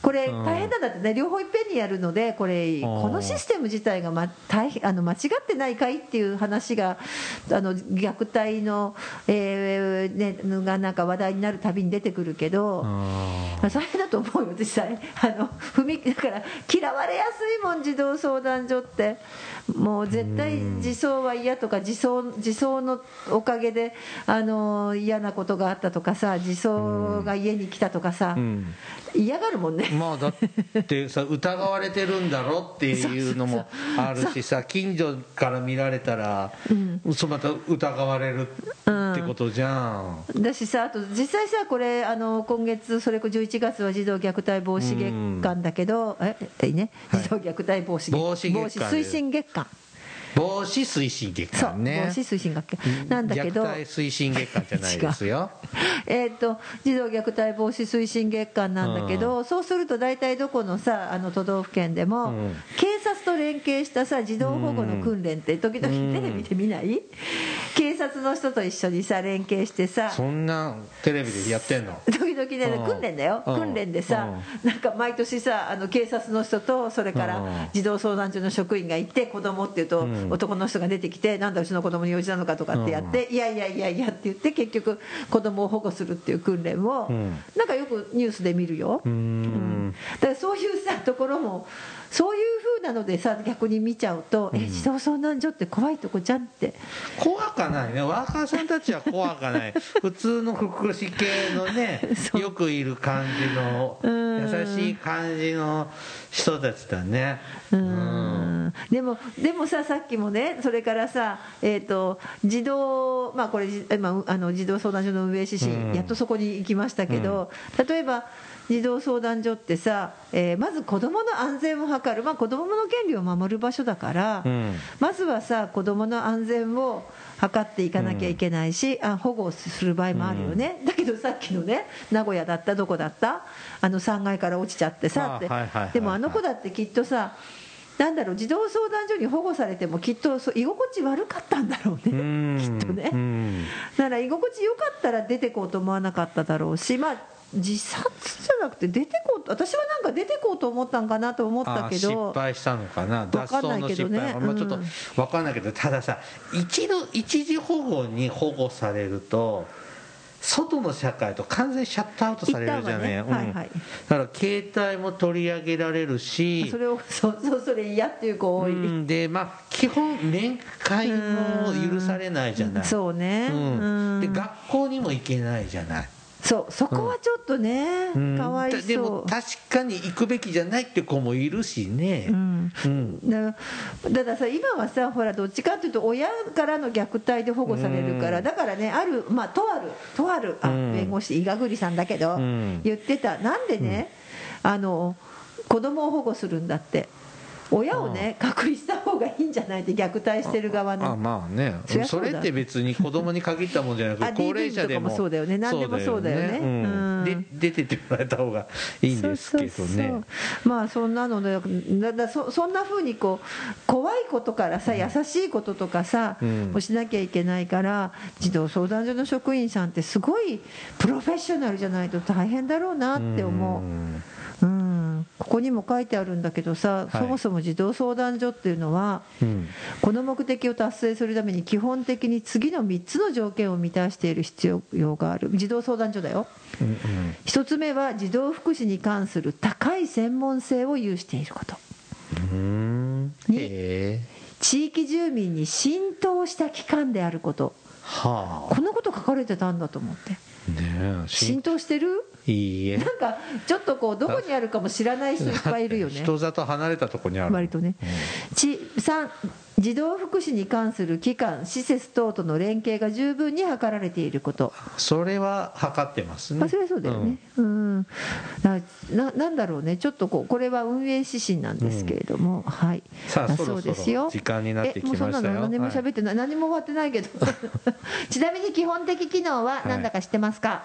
これ、うん。大変なんだってね、両方いっぺんにやるので、これ、このシステム自体が、ま、大変あの間違ってないかいっていう話が、あの虐待の、えーね、のがなんか話題になるたびに出てくるけど。あまあ、大変だと思うよ、実際、あの踏みだから嫌われやすいもん、児童相談所って、もう絶対、自走は嫌とか、自走自走のおかげであの嫌なことがあったとかさ、自走が家に来たとかさ、嫌がるもんね。まあだってさ疑われてるんだろ？っていうのもあるしさ近所から見られたら、そうまた疑われるってことじゃん、だしさ、あと実際さ、これ、あの今月、それこそ11月は児童虐待防止月間だけど、ええ？いいね、はい。児童虐待防止月間。防止推進月間。防止推進月間ね。防止推進学なんだけど、虐待推進月間じゃないですよ。えー、と児童虐待防止推進月間なんだけど、そうすると大体どこのさあの都道府県でも、うん。警察と連携したさ児童保護の訓練って時々テレビで見ない、警察の人と一緒にさ連携してさそんなテレビでやってんの？時々ねうん。訓練だよ。うん。訓練でさなんか毎年さあの警察の人とそれかうん。ら児童相談所の職員がいて子供っていうとうん男の人が出てきてなんだうちの子供に用事なのかとかってやっていやいやいやいやって言って結局子供を保護するっていう訓練をうん。なんかよくニュースで見るよ。うーんだからそういうさところもそういうふうなのでさ逆に見ちゃうと、え児童相談所って怖いとこじゃんって。怖かないね。ワーカーさんたちは怖かない。普通の福祉系のねよくいる感じのうん。優しい感じの人たちだね。うん。でもでもささっきもねそれからさ、えー、と児童まあこれじ今あの児童相談所の運営指針、うん。やっとそこに行きましたけど、例えば児童相談所ってさ、えーまず子どもの安全を図る、まあ、子どもの権利を守る場所だから、うん。まずはさ子どもの安全を図っていかなきゃいけないし、あ保護をする場合もあるよね、だけどさっきのね名古屋だったどこだった？あの3階から落ちちゃってさって、でもあの子だってきっとさなんだろう児童相談所に保護されてもきっとそう居心地悪かったんだろううね、ん。きっとね。うん。だから居心地よかったら出てこうと思わなかっただろうしまあ自殺じゃなくて出てこうと私はなんか出てこうと思ったんかなと思ったけあ失ど敗したのかな。脱走の失敗。は、まあ、ちょっとうん。分かんないけどたださ一度一時保護に保護されると外の社会と完全にシャットアウトされるじゃね一旦はね。はいはい。だから携帯も取り上げられるしそれを そうそうそれ嫌っていう子多い、うん、でまあ基本面会も許されないじゃない。そうね、うん、でうん。学校にも行けないじゃないそうそこはちょっとね、うん。かわいそう。でも確かに行くべきじゃないって子もいるしね。うん。うん。だだからさ今はさほらどっちかっていうと親からの虐待で保護されるから、うん。だからねあるまあとあるとあるあ、うん。弁護士伊賀栗さんだけど、うん。言ってた。なんでね、あの子供を保護するんだって親をね隔離した方がいいんじゃない？って虐待してる側あのまあね。それって別に子供に限ったもんじゃなくあて高齢者でも。そうだよね。何でもそうだよね。で出てってもらえた方がいいんですけどね。まあそんなのでだだそそんなふうにこう怖いことからさ優しいこととかさ、うん。をしなきゃいけないから児童相談所の職員さんってすごいプロフェッショナルじゃないと大変だろうなって思う。ん。うん、ここにも書いてあるんだけどさ、はい。そもそも児童相談所っていうのはうん。この目的を達成するために基本的に次の3つの条件を満たしている必要がある。児童相談所だよ。うんうん。1つ目は児童福祉に関する高い専門性を有していること。うん。にへえ。地域住民に浸透した機関であること。はあ。このこと書かれてたんだと思って。浸透してる？いいえ。なんかちょっとこうどこにあるかも知らない人いっぱいいるよね。人里離れたとこにある。割とね。ち3児童福祉に関する機関施設等との連携が十分に図られていること。それは測ってますね。まあ、それはそうだよね、うん。だななんだろうね、ちょっとこうこれは運営指針なんですけれども、はい、ださあそろそろですよ。時間になってきましたよ。えもうそんなの何も喋ってない、何も終わってないけど、ちなみに基本的機能は何だか知ってますか、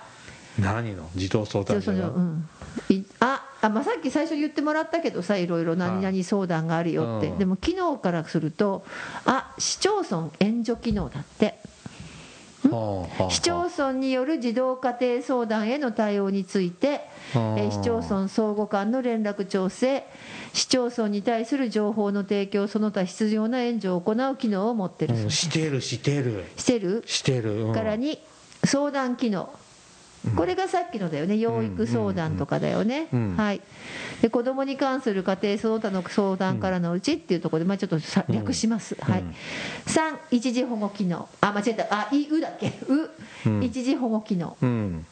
何の？児童相談所がうん、いああ、まあ、さっき最初言ってもらったけどさ、いろいろ何々相談があるよって、うん。でも機能からすると、あ市町村援助機能だって。市町村による児童家庭相談への対応について、え市町村相互間の連絡調整。市町村に対する情報の提供その他必要な援助を行う機能を持ってる。そううん。してるしてる。してる。してる、うん。からに相談機能これがさっきのだよね。養育相談とかだよね、はい、で子どもに関する家庭その他の相談からのうちっていうところで、まあ、ちょっとさ略します、はい。うん3一時保護機能。あ間違えた。あいうだっけ？う、うん。一時保護機能。うん。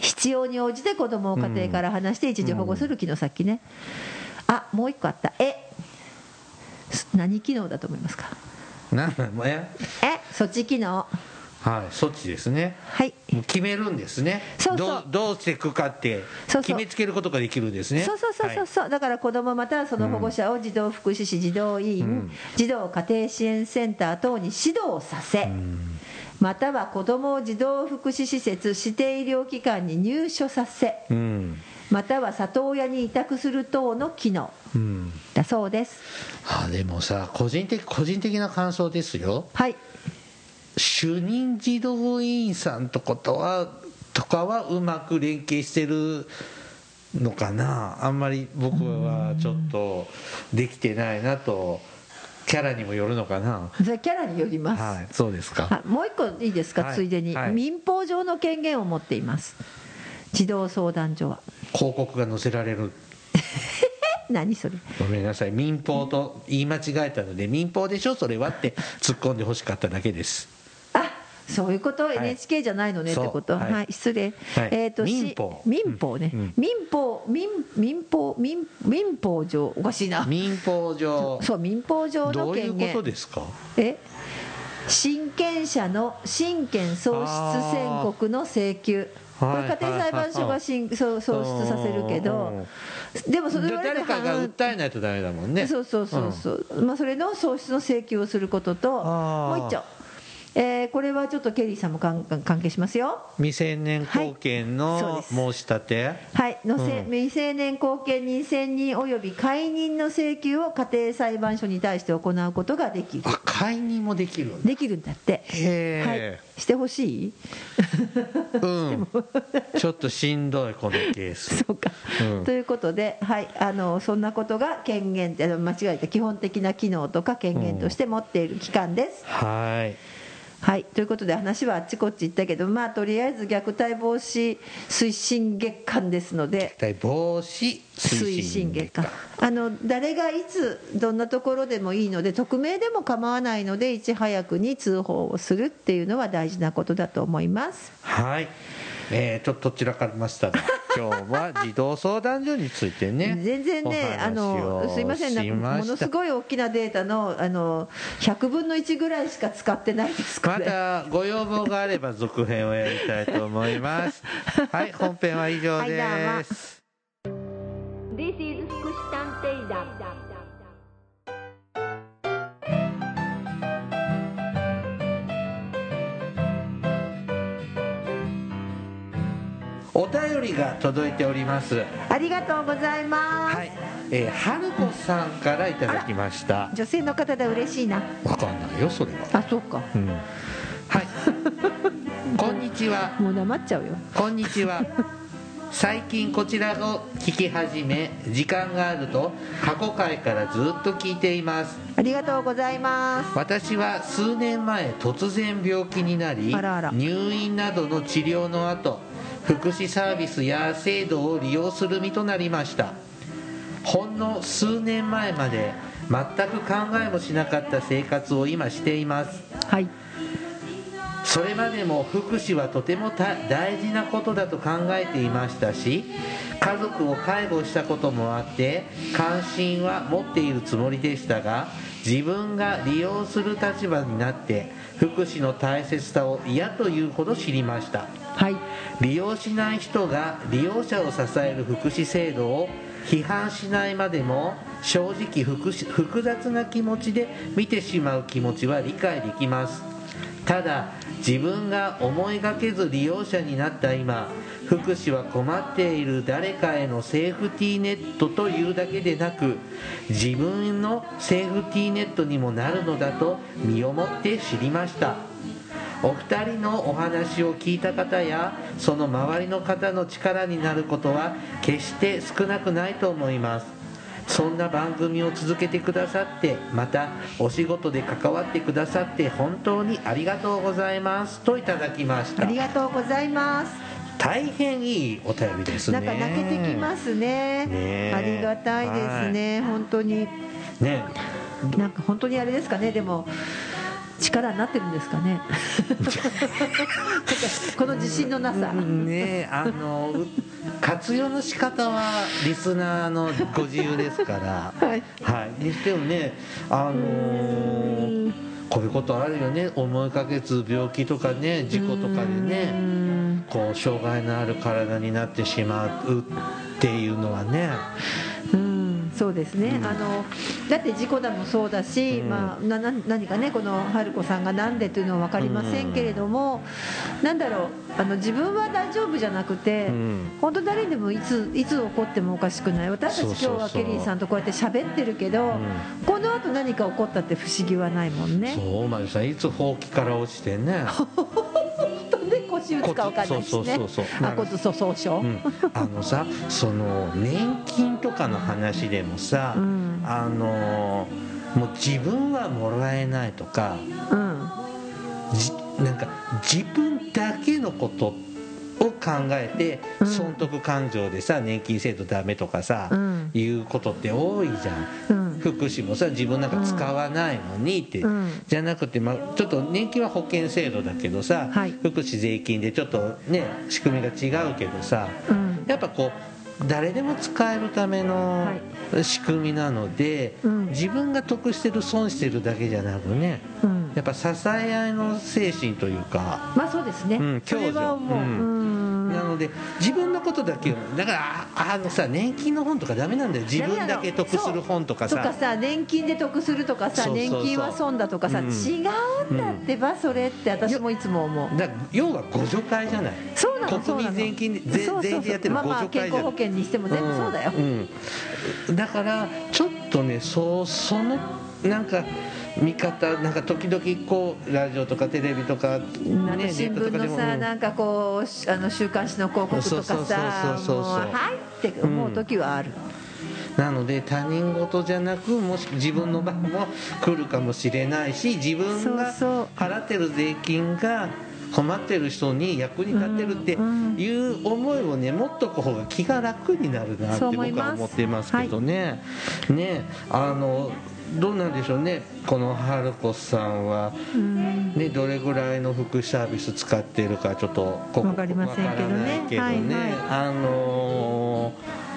必要に応じて子どもを家庭から離して一時保護する機能さっきね。あもう一個あった。え。す何機能だと思いますか？なええ措置機能はい措置ですね。はい。もう決めるんですね。そうそう。どうどうしていくかって決めつけることができるんですね。そうそうそうそうそう、だから子どもまたはその保護者を児童福祉士児童委員、うん。児童家庭支援センター等に指導させ、または子どもを児童福祉施設指定医療機関に入所させうん。または里親に委託する等の機能。うん。だそうです。あでもさ個人的個人的な感想ですよ。はい主任児童委員さんとことはとかはうまく連携してるのかな？あんまり僕はちょっとできてないなとキャラにもよるのかな？それキャラによります、はいそうですか。はいもう一個いいですか、はいついでに、はい。民法上の権限を持っています。児童相談所は。広告が載せられる。え 何それ？ごめんなさい。民放と言い間違えたので民放でしょ？それはって突っ込んでほしかっただけです。あそういうこと、い。NHK じゃないのね？ってこと？はい。はい、失礼、はい。えっ、とし民法。民法ね、うん。民法民民法民民法上おかしいな。民放上。そう民法上のどういう権限。ことですか？え？親権者の親権喪失宣告の請求。こはい。れ家庭裁判所が親そう喪失させるけど。でもそれで言われて誰かが訴えないとダメだもんね。そうそうそうそう、まあ、それの喪失の請求をすることともう一丁、えーこれはちょっとケリーさんも関関係しますよ。未成年後見の申し立て、はい。のせ、うん。未成年後見人選人及び解任の請求を家庭裁判所に対して行うことができる。あ解任もできるんだ。できるんだって。へはい。え、してほしい？うん。ちょっとしんどいこのケース。そうか、うん。ということで、はい、あのそんなことが権限間違えた基本的な機能とか権限として持っている機関です。はいはいということで話はあっちこっち行ったけどまあとりあえず虐待防止推進月間ですので。虐待防止推進月間。あの誰がいつどんなところでもいいので匿名でも構わないのでいち早くに通報をするっていうのは大事なことだと思います。はい、えーちょっと散らかりましたが 今日は児童相談所についてね全然ねあのすいませんなんかものすごい大きなデータのあの100分の1ぐらいしか使ってないですこまれたご要望があれば続編をやりたいと思います。はい本編は以上です、This is お便りが届いております。ありがとうございます、はい、えー、春子さんからいただきました。女性の方で嬉しいな。わかんないよそれは。あそうか。うん。はい。こんにちは。もう黙っちゃうよ。こんにちは。最近こちらを聞き始め時間があると過去回からずっと聞いています。ありがとうございます。私は数年前突然病気になり入院などの治療の後福祉サービスや制度を利用する身となりました。ほんの数年前まで全く考えもしなかった生活を今しています。はい。それまでも福祉はとてもた大事なことだと考えていましたし家族を介護したこともあって関心は持っているつもりでしたが自分が利用する立場になって福祉の大切さを嫌というほど知りましたはい。利用しない人が利用者を支える福祉制度を批判しないまでも正直複複雑な気持ちで見てしまう気持ちは理解できます。ただ自分が思いがけず利用者になった今福祉は困っている誰かへのセーフティーネットというだけでなく自分のセーフティーネットにもなるのだと身をもって知りました。お二人のお話を聞いた方やその周りの方の力になることは決して少なくないと思います。そんな番組を続けてくださってまたお仕事で関わってくださって本当にありがとうございます。といただきました。ありがとうございます。大変いいお便りですね。なんか泣けてきますね。ねえ。ありがたいですね、本当に。ね。なんか本当にあれですかね。でも力になってるんですかね。この自信のなさ、ねあのう活用の仕方はリスナーのご自由ですから。はい。はい、にしてもねあのーこういうことあるよね。思いかけず病気とかね事故とかでうねん。こう障害のある体になってしまうっていうのはね。うんそうですね、あのだって事故だもそうだし、うん。まあ、なな何かねこの春子さんがなんでというのは分かりませんけれども、なんだろうあの自分は大丈夫じゃなくて、うん。本当誰にでもいついつ起こってもおかしくない。私たち今日はケリーさんとこうやって喋ってるけど、この後何か起こったって不思議はないもんね。そうまゆさんいつほうきから落ちてね 飛んで腰打つか分かんないしね。そうそうそうそう。あ骨粗鬆症、うん、あのさその年金とかの話でもさ、うん。あのもう自分はもらえないとかうん。じなんか自分だけのことを考えてうん。損得感情でさ年金制度ダメとかさ、うん。いうことって多いじゃん。うん。福祉もさ自分なんか使わないのにって、うん。じゃなくて、まあ、ちょっと年金は保険制度だけどさ、はい。福祉税金でちょっとね仕組みが違うけどさ、うん。やっぱこう誰でも使えるための仕組みなので、うん。自分が得してる損してるだけじゃなくねうん。やっぱ支え合いの精神というか、まあそうですね、うん共助う。ん。なので自分のことだけをだからああのさ年金の本とかダメなんだよ。自分だけ得する本とかさ。とかさ年金で得するとかさ年金は損だとかさ、うん。違うんだってばそれって私もいつも思う。だ要は互助会じゃない。そう国民税金全員でやってるまあまあ互助会じゃない健康保険にしても全部そうだよ、うん。うんだからちょっとねそうそのなんか見方なんか時々こうラジオとかテレビとか、ね、新聞のさ、なんかこうしあの週刊誌の広告とかさはいって思う時はある、なので他人事じゃなくもし自分の番も来るかもしれないし自分が払ってる税金が困ってる人に役に立てるっていう思いをね持っとく方が気が楽になるなって僕は思ってますけどね、ねあのどうなんでしょうね。この春子さんは、ね、どれぐらいの福祉サービス使ってるかちょっとこわかりませんけどね。わからないけどね。はいはい。あのもっ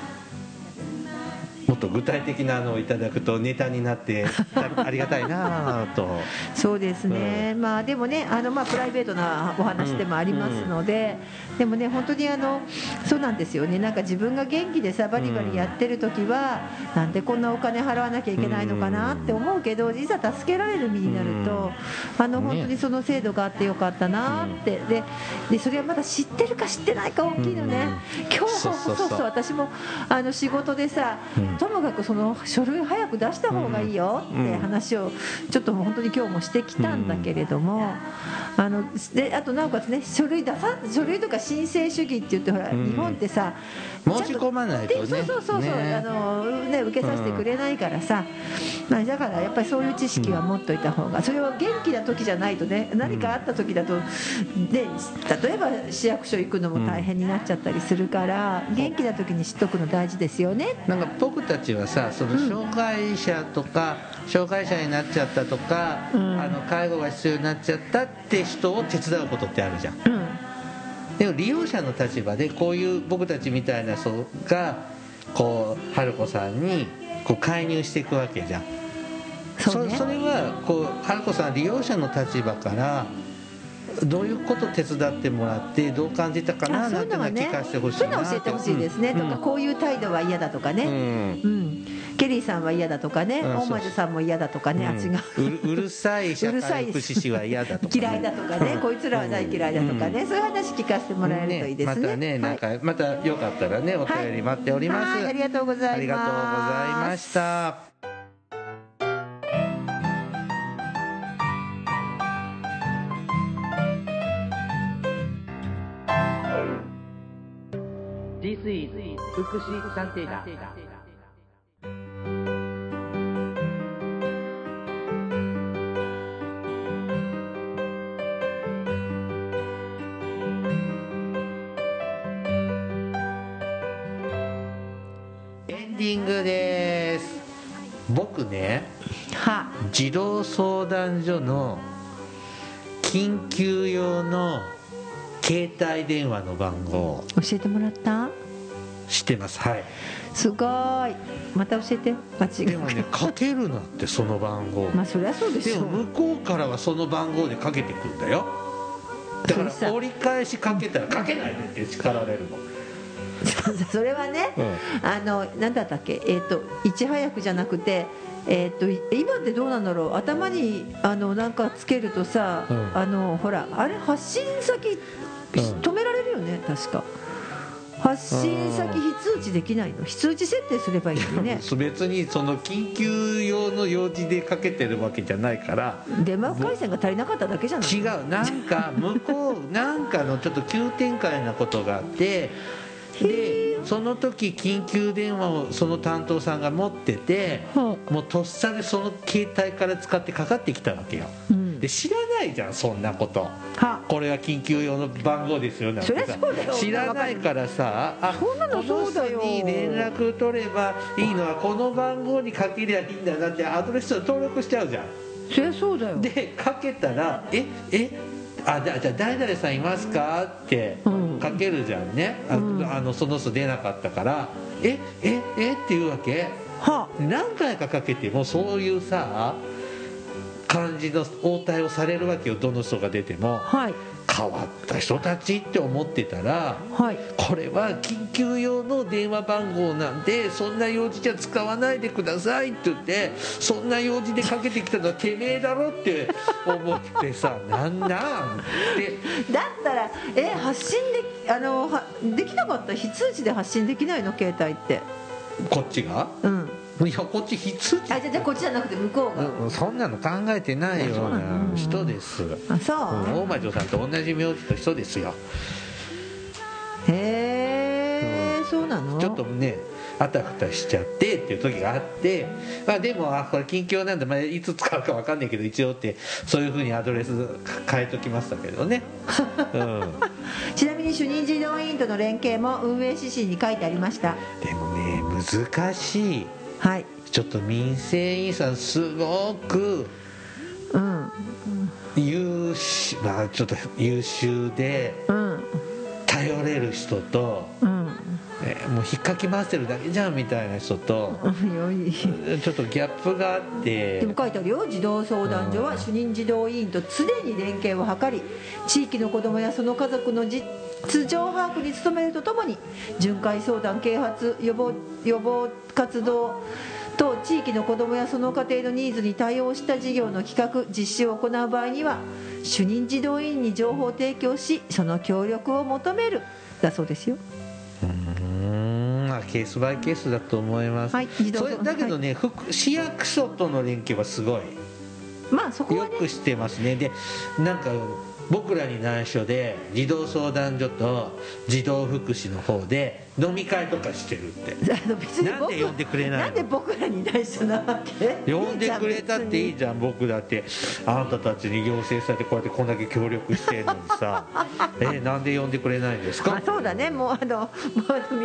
と具体的なのをいただくとネタになってあありがたいなと。そうですね、まあでもねあの、まあ、プライベートなお話でもありますので、でもね本当にあのそうなんですよね。なんか自分が元気でさバリバリやってる時は、なんでこんなお金払わなきゃいけないのかなって思うけどいざ助けられる身になると、あのね。本当にその制度があってよかったなって、ででそれはまだ知ってるか知ってないか大きいのね、今日そうそう私もあの仕事でさ、うん。ともかくその書類早く出した方がいいよって話をちょっと本当に今日もしてきたんだけれども、あのであとなおかつね書類出さ書類とか申請主義って言ってほら、うん。日本ってさ申し込まないとね。でそうそうそうそう、ね。あのね受けさせてくれないからさ、まあ、だからやっぱりそういう知識は持っといた方がそれを元気な時じゃないとね何かあった時だと、で例えば市役所行くのも大変になっちゃったりするから、元気な時に知っとくの大事ですよね。なんか僕たちはさその障害者とか、障害者になっちゃったとか、うん。あの介護が必要になっちゃったって人を手伝うことってあるじゃん。うん。でも利用者の立場でこういう僕たちみたいな人がこう春子さんにこう介入していくわけじゃん。そうね。それはこう春子さん利用者の立場からどういうこと手伝ってもらってどう感じたかなあそうないんてのはうのはね聞かせてほしいそういうなの教えてほしいですね、うん。とかこういう態度は嫌だとかね、うん。うん。ケリーさんは嫌だとかね、うん大魔女さんも嫌だとかね、あ違ううるさい社うるさい会福祉士は嫌だとかね、嫌いだとかね、こいつらは大嫌いだとかね、そういう話聞かせてもらえるといいですね。またね、なんかまたよかったらねお便り待っております、はいありがとうございます。ありがとうございました福祉探偵団。エンディングです。僕ねは。児童相談所の緊急用の携帯電話の番号。教えてもらった？知ってます。はい。すごーい。また教えて。間違でもね かけるなってその番号。まあそりゃそうでしょ。でも向こうからはその番号でかけてくんだよ。だから折り返しかけたらかけないでって叱られるの。それはね、あのなんだったっけ？えっ、といち早くじゃなくてえっ、と今ってどうなんだろう？頭にあのなんかつけるとさ、うん。あのほらあれ発信先、うん。止められるよね確か発信先非通知できないの？非通知設定すればいいのにね。別にその緊急用の用事でかけてるわけじゃないから。電話回線が足りなかっただけじゃない？違う。なんか向こうなんかのちょっと急展開なことがあってでその時緊急電話をその担当さんが持っててはもうとっさでその携帯から使ってかかってきたわけよ。うんで知らないじゃんそんなこと。は。これは緊急用の番号ですよなんて知らないからさあそんなのそうだよこの人に連絡取ればいいのはこの番号にかけりゃいいんだなってアドレスを登録しちゃうじゃん。そりゃそうだよ。でかけたら「ええあじゃあじゃあ誰々さんいますか?」ってうん。かけるじゃんね、あのその人出なかったから「えええ？っていうわけ。は。何回かかけてもそういうさ感じの応対をされるわけよどの人が出ても。はい。変わった人たちって思ってたらはい。これは緊急用の電話番号なんでそんな用事じゃ使わないでくださいって言ってそんな用事でかけてきたのはてめえだろって思ってさ なんなんって。だったらえ発信であのはできなかった？非通知で発信できないの？携帯って。こっちが？うん いやこっち非通知あじゃあじゃあこっちじゃなくて向こうが、うんそんなの考えてないような人ですあそう、うん大魔女さんと同じ名字の人ですよ。へえ、そうなの？ちょっとねあたふたしちゃってっていう時があって、まあ、でもあこれ近況なんで、まあ、いつ使うか分かんないけど一応ってそういうふうにアドレス変えときましたけどね、うん、ちなみに主任児童委員との連携も運営指針に書いてありました。でもね難しいはい。ちょっと民生委員さんすごくうん。優秀,、まあ、ちょっと優秀でうん。頼れる人と、うんえもう引っかき回してるだけじゃんみたいな人とちょっとギャップがあって。でも書いてあるよ。児童相談所は主任児童委員と常に連携を図り地域の子どもやその家族の実情把握に努めるとともに巡回相談啓発予防予防活動と地域の子どもやその家庭のニーズに対応した事業の企画実施を行う場合には主任児童委員に情報を提供しその協力を求める。だそうですよケースバイケースだと思います、はいそれだけどね、福市役所との連携はすごい。まあそこはね。よくしてますね。でなんか僕らに内緒で児童相談所と児童福祉の方で飲み会とかしてるって。なんで呼んでくれないの？なんで僕らに内緒なわけ？呼んでくれたっていいじゃん僕だって。あんたたちに要請されてこうやってこんだけ協力してるのにさ。えなんで呼んでくれないんですまあかそうだね。もうあのもう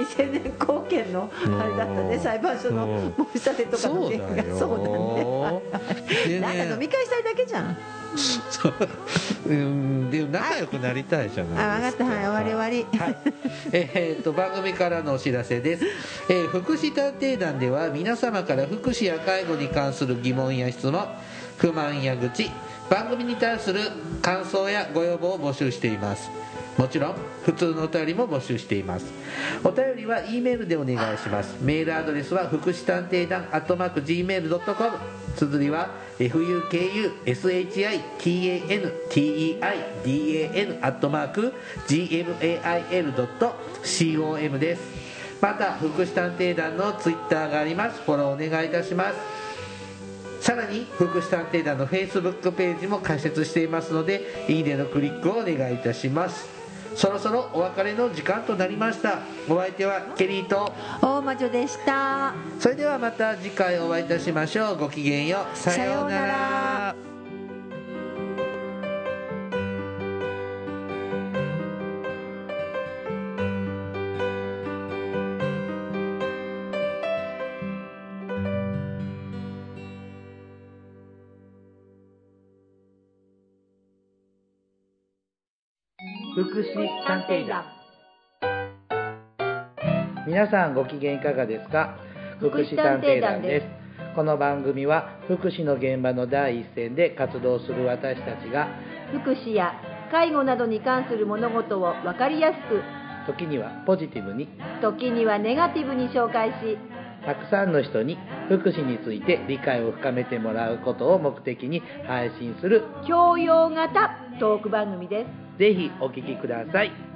未成年後見のあれだったね。裁判所のうん。申し立てとかのそう件がそうだね。でなんか飲み会したいだけじゃんそう。うん。でも仲良くなりたいじゃあないですか。分かった。はい終わり終わり。はい、えーっと番組からのお知らせです、えー福祉探偵団では皆様から福祉や介護に関する疑問や質問不満や愚痴番組に対する感想やご要望を募集しています。もちろん普通のお便りも募集しています。お便りは E メールでお願いします。メールアドレスは福祉探偵団アットマーク Gmail.com 綴りは fukushi.tandan.gmail.com です。また福祉探偵団のツイッターがあります。フォローお願いいたします。さらに福祉探偵団の Facebook ページも開設していますのでいいねのクリックをお願いいたします。そろそろお別れの時間となりました。お相手はケリーと。大魔女でした。それではまた次回お会いいたしましょう。ごきげんよう。さようなさようなら福祉探偵団。皆さんご機嫌いかがですか？福祉探偵団です。この番組は福祉の現場の第一線で活動する私たちが福祉や介護などに関する物事を分かりやすく時にはポジティブに時にはネガティブに紹介したくさんの人に福祉について理解を深めてもらうことを目的に配信する教養型トーク番組です。ぜひお聴きください。